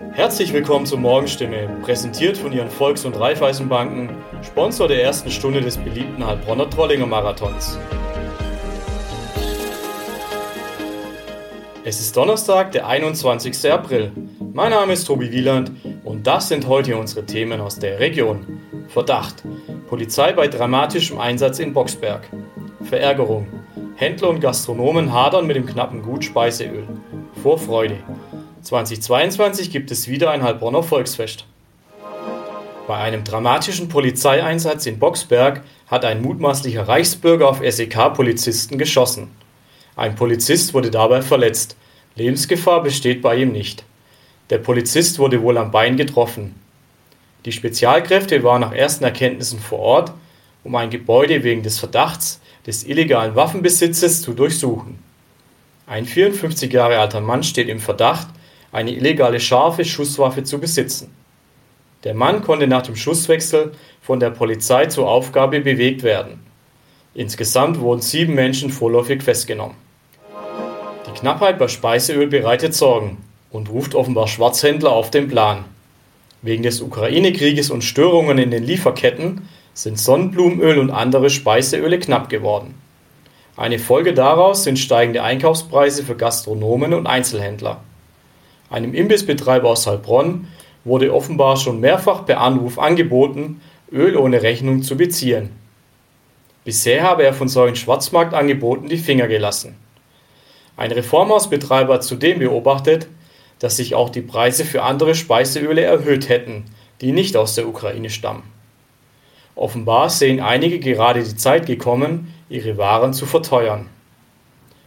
Herzlich willkommen zur Morgenstimme, präsentiert von Ihren Volks- und Raiffeisenbanken, Sponsor der ersten Stunde des beliebten Heilbronner Trollinger Marathons. Es ist Donnerstag, der 21. April. Mein Name ist Tobi Wieland und das sind heute unsere Themen aus der Region. Verdacht. Polizei bei dramatischem Einsatz in Boxberg. Verärgerung. Händler und Gastronomen hadern mit dem knappen Gut Speiseöl. Vorfreude. 2022 gibt es wieder ein Heilbronner Volksfest. Bei einem dramatischen Polizeieinsatz in Boxberg hat ein mutmaßlicher Reichsbürger auf SEK-Polizisten geschossen. Ein Polizist wurde dabei verletzt. Lebensgefahr besteht bei ihm nicht. Der Polizist wurde wohl am Bein getroffen. Die Spezialkräfte waren nach ersten Erkenntnissen vor Ort, um ein Gebäude wegen des Verdachts des illegalen Waffenbesitzes zu durchsuchen. Ein 54 Jahre alter Mann steht im Verdacht, eine illegale scharfe Schusswaffe zu besitzen. Der Mann konnte nach dem Schusswechsel von der Polizei zur Aufgabe bewegt werden. Insgesamt wurden sieben Menschen vorläufig festgenommen. Die Knappheit bei Speiseöl bereitet Sorgen und ruft offenbar Schwarzhändler auf den Plan. Wegen des Ukraine-Krieges und Störungen in den Lieferketten sind Sonnenblumenöl und andere Speiseöle knapp geworden. Eine Folge daraus sind steigende Einkaufspreise für Gastronomen und Einzelhändler. Einem Imbissbetreiber aus Heilbronn wurde offenbar schon mehrfach per Anruf angeboten, Öl ohne Rechnung zu beziehen. Bisher habe er von solchen Schwarzmarktangeboten die Finger gelassen. Ein Reformhausbetreiber hat zudem beobachtet, dass sich auch die Preise für andere Speiseöle erhöht hätten, die nicht aus der Ukraine stammen. Offenbar sehen einige gerade die Zeit gekommen, ihre Waren zu verteuern.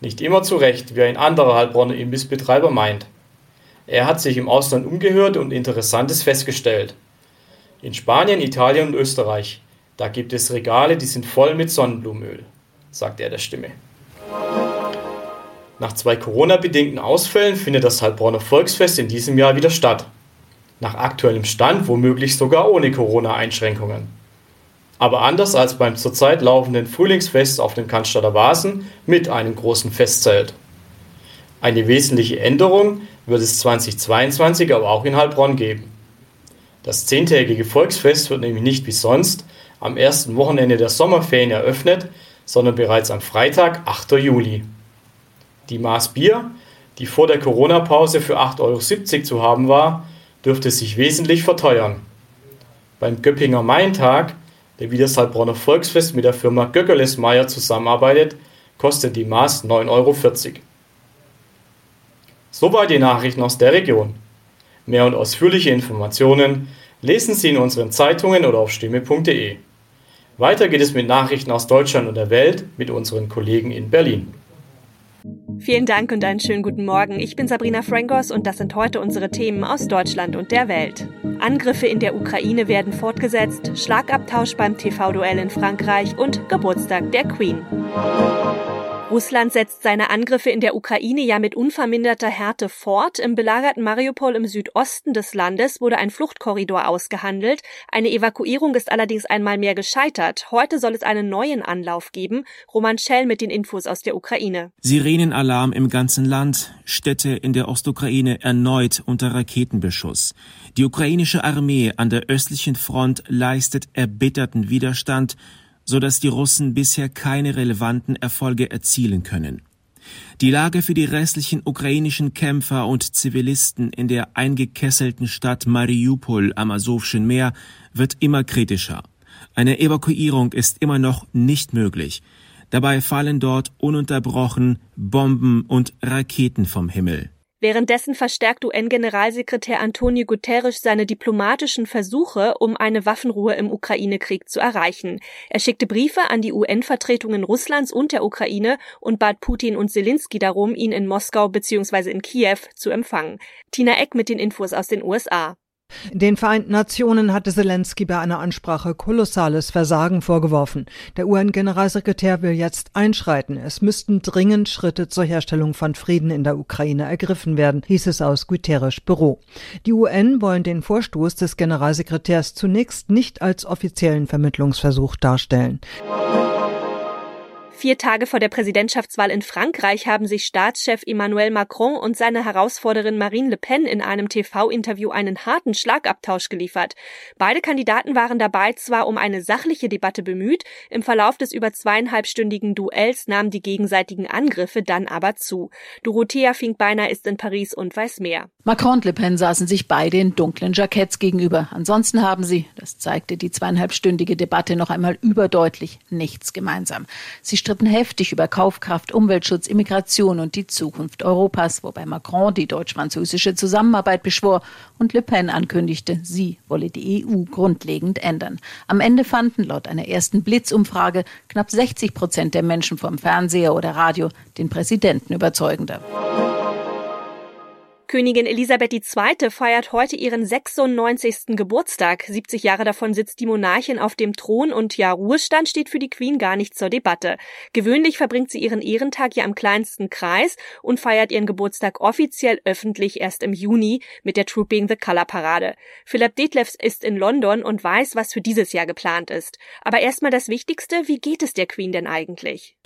Nicht immer zu Recht, wie ein anderer Heilbronner Imbissbetreiber meint. Er hat sich im Ausland umgehört und Interessantes festgestellt. In Spanien, Italien und Österreich, da gibt es Regale, die sind voll mit Sonnenblumenöl, sagt er der Stimme. Nach zwei Corona-bedingten Ausfällen findet das Heilbronner Volksfest in diesem Jahr wieder statt. Nach aktuellem Stand womöglich sogar ohne Corona-Einschränkungen. Aber anders als beim zurzeit laufenden Frühlingsfest auf dem Cannstatter Vasen mit einem großen Festzelt. Eine wesentliche Änderung wird es 2022 aber auch in Heilbronn geben. Das zehntägige Volksfest wird nämlich nicht wie sonst am ersten Wochenende der Sommerferien eröffnet, sondern bereits am Freitag, 8. Juli. Die Maß Bier, die vor der Corona-Pause für 8,70 Euro zu haben war, dürfte sich wesentlich verteuern. Beim Göppinger Maintag, der wie das Heilbronner Volksfest mit der Firma Göckelesmeier zusammenarbeitet, kostet die Maß 9,40 Euro. Soweit die Nachrichten aus der Region. Mehr und ausführliche Informationen lesen Sie in unseren Zeitungen oder auf stimme.de. Weiter geht es mit Nachrichten aus Deutschland und der Welt mit unseren Kollegen in Berlin. Vielen Dank und einen schönen guten Morgen. Ich bin Sabrina Frankos und das sind heute unsere Themen aus Deutschland und der Welt. Angriffe in der Ukraine werden fortgesetzt, Schlagabtausch beim TV-Duell in Frankreich und Geburtstag der Queen. Russland setzt seine Angriffe in der Ukraine ja mit unverminderter Härte fort. Im belagerten Mariupol im Südosten des Landes wurde ein Fluchtkorridor ausgehandelt. Eine Evakuierung ist allerdings einmal mehr gescheitert. Heute soll es einen neuen Anlauf geben. Roman Schell mit den Infos aus der Ukraine. Sirenenalarm im ganzen Land. Städte in der Ostukraine erneut unter Raketenbeschuss. Die ukrainische Armee an der östlichen Front leistet erbitterten Widerstand so dass die Russen bisher keine relevanten Erfolge erzielen können. Die Lage für die restlichen ukrainischen Kämpfer und Zivilisten in der eingekesselten Stadt Mariupol am Asowschen Meer wird immer kritischer. Eine Evakuierung ist immer noch nicht möglich. Dabei fallen dort ununterbrochen Bomben und Raketen vom Himmel. Währenddessen verstärkt UN-Generalsekretär Antonio Guterres seine diplomatischen Versuche, um eine Waffenruhe im Ukraine-Krieg zu erreichen. Er schickte Briefe an die UN-Vertretungen Russlands und der Ukraine und bat Putin und Zelensky darum, ihn in Moskau bzw. in Kiew zu empfangen. Tina Eck mit den Infos aus den USA. Den Vereinten Nationen hatte Zelensky bei einer Ansprache kolossales Versagen vorgeworfen. Der UN-Generalsekretär will jetzt einschreiten. Es müssten dringend Schritte zur Herstellung von Frieden in der Ukraine ergriffen werden, hieß es aus Guterres Büro. Die UN wollen den Vorstoß des Generalsekretärs zunächst nicht als offiziellen Vermittlungsversuch darstellen. Vier Tage vor der Präsidentschaftswahl in Frankreich haben sich Staatschef Emmanuel Macron und seine Herausforderin Marine Le Pen in einem TV-Interview einen harten Schlagabtausch geliefert. Beide Kandidaten waren dabei zwar um eine sachliche Debatte bemüht, im Verlauf des über zweieinhalbstündigen Duells nahmen die gegenseitigen Angriffe dann aber zu. Dorothea Finkbeiner ist in Paris und weiß mehr. Macron und Le Pen saßen sich beide in dunklen Jacketts gegenüber. Ansonsten haben sie, das zeigte die zweieinhalbstündige Debatte noch einmal überdeutlich, nichts gemeinsam. Sie stritten heftig über Kaufkraft, Umweltschutz, Immigration und die Zukunft Europas, wobei Macron die deutsch-französische Zusammenarbeit beschwor und Le Pen ankündigte, sie wolle die EU grundlegend ändern. Am Ende fanden laut einer ersten Blitzumfrage knapp 60 Prozent der Menschen vom Fernseher oder Radio den Präsidenten überzeugender. Königin Elisabeth II. feiert heute ihren 96. Geburtstag. 70 Jahre davon sitzt die Monarchin auf dem Thron und ja, Ruhestand steht für die Queen gar nicht zur Debatte. Gewöhnlich verbringt sie ihren Ehrentag ja im kleinsten Kreis und feiert ihren Geburtstag offiziell öffentlich erst im Juni mit der Trooping the Color Parade. Philipp Detlefs ist in London und weiß, was für dieses Jahr geplant ist. Aber erstmal das Wichtigste, wie geht es der Queen denn eigentlich?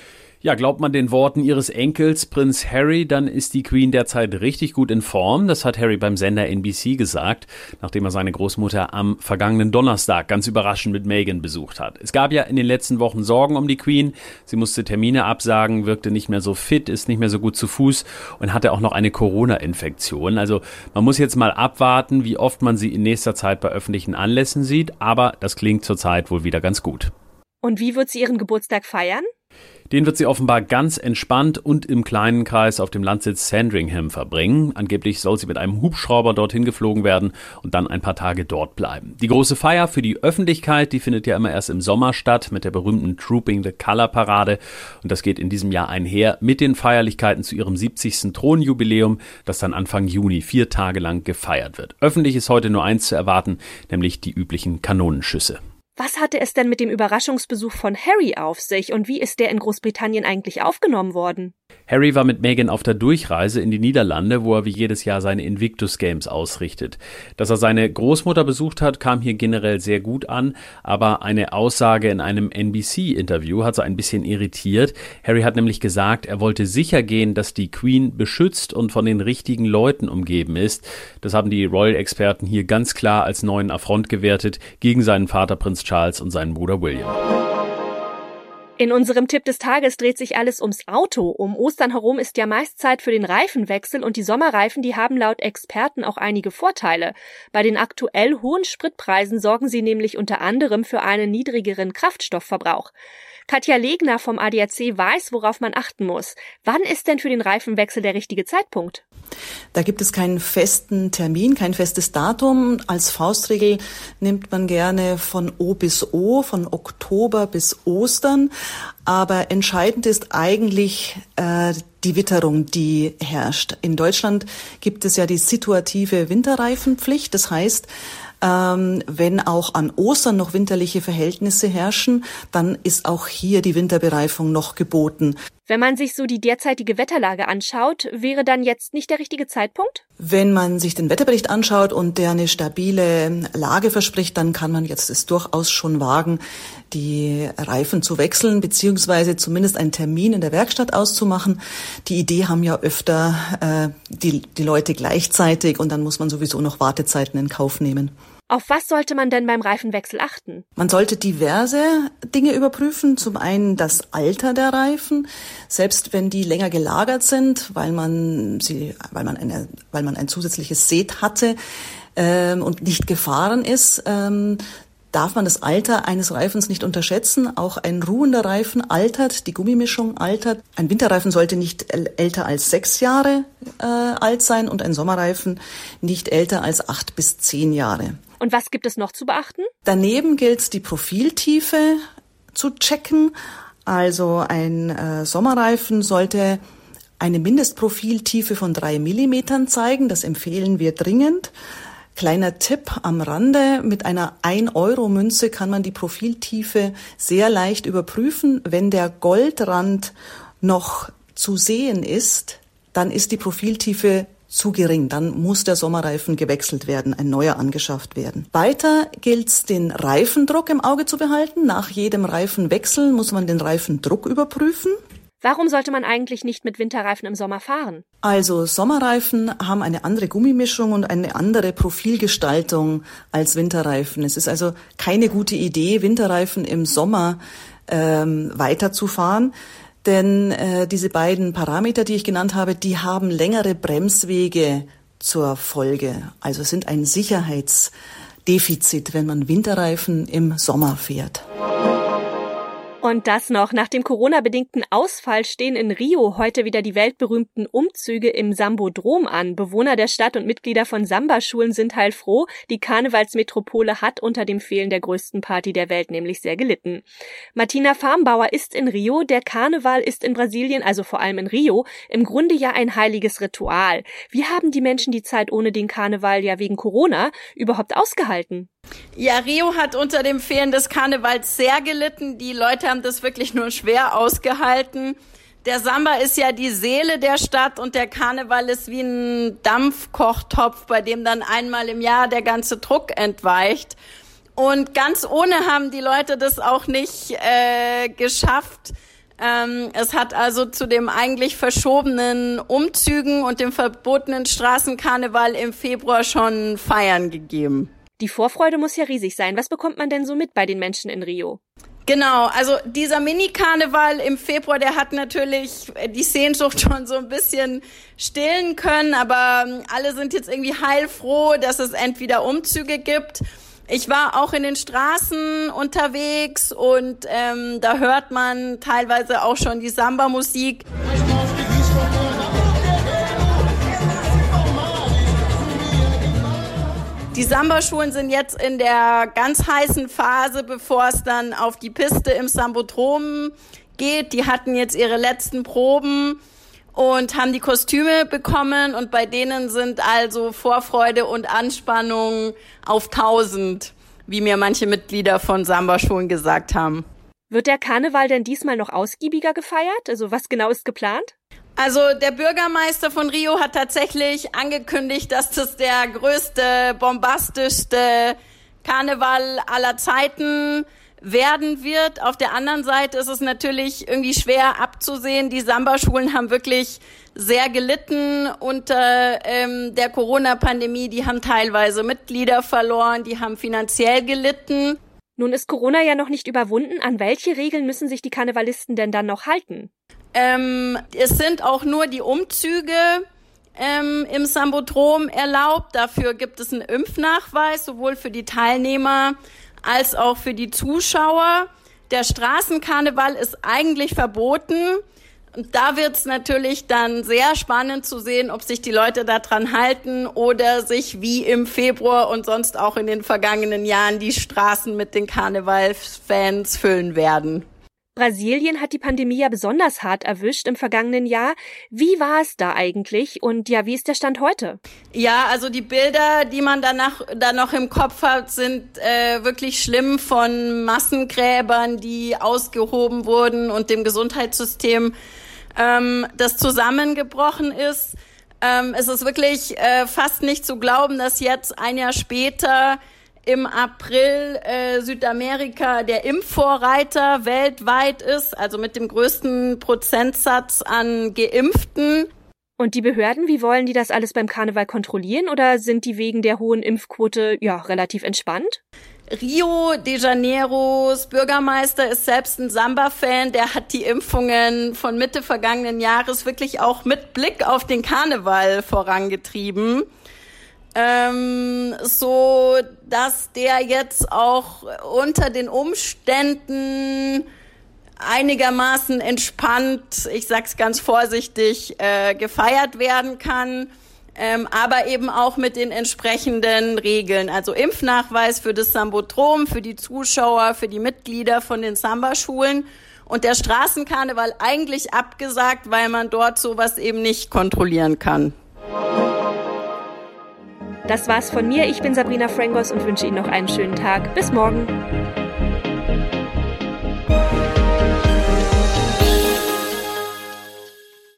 Ja, glaubt man den Worten ihres Enkels Prinz Harry, dann ist die Queen derzeit richtig gut in Form. Das hat Harry beim Sender NBC gesagt, nachdem er seine Großmutter am vergangenen Donnerstag ganz überraschend mit Meghan besucht hat. Es gab ja in den letzten Wochen Sorgen um die Queen. Sie musste Termine absagen, wirkte nicht mehr so fit, ist nicht mehr so gut zu Fuß und hatte auch noch eine Corona-Infektion. Also man muss jetzt mal abwarten, wie oft man sie in nächster Zeit bei öffentlichen Anlässen sieht, aber das klingt zurzeit wohl wieder ganz gut. Und wie wird sie ihren Geburtstag feiern? Den wird sie offenbar ganz entspannt und im kleinen Kreis auf dem Landsitz Sandringham verbringen. Angeblich soll sie mit einem Hubschrauber dorthin geflogen werden und dann ein paar Tage dort bleiben. Die große Feier für die Öffentlichkeit, die findet ja immer erst im Sommer statt mit der berühmten Trooping the Color Parade und das geht in diesem Jahr einher mit den Feierlichkeiten zu ihrem 70. Thronjubiläum, das dann Anfang Juni vier Tage lang gefeiert wird. Öffentlich ist heute nur eins zu erwarten, nämlich die üblichen Kanonenschüsse. Was hatte es denn mit dem Überraschungsbesuch von Harry auf sich und wie ist der in Großbritannien eigentlich aufgenommen worden? Harry war mit Meghan auf der Durchreise in die Niederlande, wo er wie jedes Jahr seine Invictus Games ausrichtet. Dass er seine Großmutter besucht hat, kam hier generell sehr gut an, aber eine Aussage in einem NBC-Interview hat so ein bisschen irritiert. Harry hat nämlich gesagt, er wollte sicher gehen, dass die Queen beschützt und von den richtigen Leuten umgeben ist. Das haben die Royal-Experten hier ganz klar als neuen Affront gewertet gegen seinen Vater Prinz Charles und seinen Bruder William. In unserem Tipp des Tages dreht sich alles ums Auto. Um Ostern herum ist ja meist Zeit für den Reifenwechsel und die Sommerreifen, die haben laut Experten auch einige Vorteile. Bei den aktuell hohen Spritpreisen sorgen sie nämlich unter anderem für einen niedrigeren Kraftstoffverbrauch. Katja Legner vom ADAC weiß, worauf man achten muss. Wann ist denn für den Reifenwechsel der richtige Zeitpunkt? Da gibt es keinen festen Termin, kein festes Datum. Als Faustregel nimmt man gerne von O bis O, von Oktober bis Ostern. Aber entscheidend ist eigentlich äh, die Witterung, die herrscht. In Deutschland gibt es ja die situative Winterreifenpflicht. Das heißt, ähm, wenn auch an Ostern noch winterliche Verhältnisse herrschen, dann ist auch hier die Winterbereifung noch geboten. Wenn man sich so die derzeitige Wetterlage anschaut, wäre dann jetzt nicht der richtige Zeitpunkt? Wenn man sich den Wetterbericht anschaut und der eine stabile Lage verspricht, dann kann man jetzt es durchaus schon wagen, die Reifen zu wechseln, beziehungsweise zumindest einen Termin in der Werkstatt auszumachen. Die Idee haben ja öfter äh, die, die Leute gleichzeitig und dann muss man sowieso noch Wartezeiten in Kauf nehmen. Auf was sollte man denn beim Reifenwechsel achten? Man sollte diverse Dinge überprüfen. Zum einen das Alter der Reifen, selbst wenn die länger gelagert sind, weil man sie, weil man eine, weil man ein zusätzliches Set hatte ähm, und nicht gefahren ist, ähm, darf man das Alter eines Reifens nicht unterschätzen. Auch ein ruhender Reifen altert, die Gummimischung altert. Ein Winterreifen sollte nicht älter als sechs Jahre äh, alt sein und ein Sommerreifen nicht älter als acht bis zehn Jahre. Und was gibt es noch zu beachten? Daneben gilt es, die Profiltiefe zu checken. Also ein äh, Sommerreifen sollte eine Mindestprofiltiefe von drei Millimetern zeigen. Das empfehlen wir dringend. Kleiner Tipp am Rande, mit einer 1-Euro-Münze kann man die Profiltiefe sehr leicht überprüfen. Wenn der Goldrand noch zu sehen ist, dann ist die Profiltiefe zu gering. Dann muss der Sommerreifen gewechselt werden, ein neuer angeschafft werden. Weiter gilt es, den Reifendruck im Auge zu behalten. Nach jedem Reifenwechsel muss man den Reifendruck überprüfen. Warum sollte man eigentlich nicht mit Winterreifen im Sommer fahren? Also Sommerreifen haben eine andere Gummimischung und eine andere Profilgestaltung als Winterreifen. Es ist also keine gute Idee, Winterreifen im Sommer ähm, weiterzufahren. Denn äh, diese beiden Parameter, die ich genannt habe, die haben längere Bremswege zur Folge. Also sind ein Sicherheitsdefizit, wenn man Winterreifen im Sommer fährt. Und das noch. Nach dem Corona-bedingten Ausfall stehen in Rio heute wieder die weltberühmten Umzüge im Sambodrom an. Bewohner der Stadt und Mitglieder von Samba-Schulen sind heilfroh. Die Karnevalsmetropole hat unter dem Fehlen der größten Party der Welt nämlich sehr gelitten. Martina Farmbauer ist in Rio. Der Karneval ist in Brasilien, also vor allem in Rio, im Grunde ja ein heiliges Ritual. Wie haben die Menschen die Zeit ohne den Karneval ja wegen Corona überhaupt ausgehalten? Ja, Rio hat unter dem Fehlen des Karnevals sehr gelitten. Die Leute haben das wirklich nur schwer ausgehalten. Der Samba ist ja die Seele der Stadt und der Karneval ist wie ein Dampfkochtopf, bei dem dann einmal im Jahr der ganze Druck entweicht. Und ganz ohne haben die Leute das auch nicht äh, geschafft. Ähm, es hat also zu dem eigentlich verschobenen Umzügen und dem verbotenen Straßenkarneval im Februar schon Feiern gegeben. Die Vorfreude muss ja riesig sein. Was bekommt man denn so mit bei den Menschen in Rio? Genau, also dieser Mini-Karneval im Februar, der hat natürlich die Sehnsucht schon so ein bisschen stillen können, aber ähm, alle sind jetzt irgendwie heilfroh, dass es entweder Umzüge gibt. Ich war auch in den Straßen unterwegs und ähm, da hört man teilweise auch schon die Samba-Musik. Die Samba-Schulen sind jetzt in der ganz heißen Phase, bevor es dann auf die Piste im Sambodrom geht. Die hatten jetzt ihre letzten Proben und haben die Kostüme bekommen und bei denen sind also Vorfreude und Anspannung auf 1000, wie mir manche Mitglieder von Samba-Schulen gesagt haben. Wird der Karneval denn diesmal noch ausgiebiger gefeiert? Also was genau ist geplant? Also der Bürgermeister von Rio hat tatsächlich angekündigt, dass das der größte, bombastischste Karneval aller Zeiten werden wird. Auf der anderen Seite ist es natürlich irgendwie schwer abzusehen. Die Samba-Schulen haben wirklich sehr gelitten unter ähm, der Corona-Pandemie. Die haben teilweise Mitglieder verloren, die haben finanziell gelitten. Nun ist Corona ja noch nicht überwunden. An welche Regeln müssen sich die Karnevalisten denn dann noch halten? Ähm, es sind auch nur die Umzüge ähm, im Sambodrom erlaubt. Dafür gibt es einen Impfnachweis, sowohl für die Teilnehmer als auch für die Zuschauer. Der Straßenkarneval ist eigentlich verboten. Und da wird es natürlich dann sehr spannend zu sehen, ob sich die Leute daran halten oder sich wie im Februar und sonst auch in den vergangenen Jahren die Straßen mit den Karnevalfans füllen werden. Brasilien hat die Pandemie ja besonders hart erwischt im vergangenen Jahr. Wie war es da eigentlich und ja, wie ist der Stand heute? Ja, also die Bilder, die man danach da noch im Kopf hat, sind äh, wirklich schlimm von Massengräbern, die ausgehoben wurden und dem Gesundheitssystem, ähm, das zusammengebrochen ist. Ähm, es ist wirklich äh, fast nicht zu glauben, dass jetzt ein Jahr später im April äh, Südamerika der Impfvorreiter weltweit ist, also mit dem größten Prozentsatz an Geimpften. Und die Behörden, wie wollen die das alles beim Karneval kontrollieren oder sind die wegen der hohen Impfquote ja relativ entspannt? Rio de Janeiros Bürgermeister ist selbst ein Samba-Fan. Der hat die Impfungen von Mitte vergangenen Jahres wirklich auch mit Blick auf den Karneval vorangetrieben ähm, so dass der jetzt auch unter den Umständen einigermaßen entspannt, ich sag's ganz vorsichtig, äh, gefeiert werden kann. Ähm, aber eben auch mit den entsprechenden Regeln. Also Impfnachweis für das Sambotrom, für die Zuschauer, für die Mitglieder von den Samba-Schulen und der Straßenkarneval eigentlich abgesagt, weil man dort sowas eben nicht kontrollieren kann. Das war's von mir. Ich bin Sabrina Frangos und wünsche Ihnen noch einen schönen Tag. Bis morgen.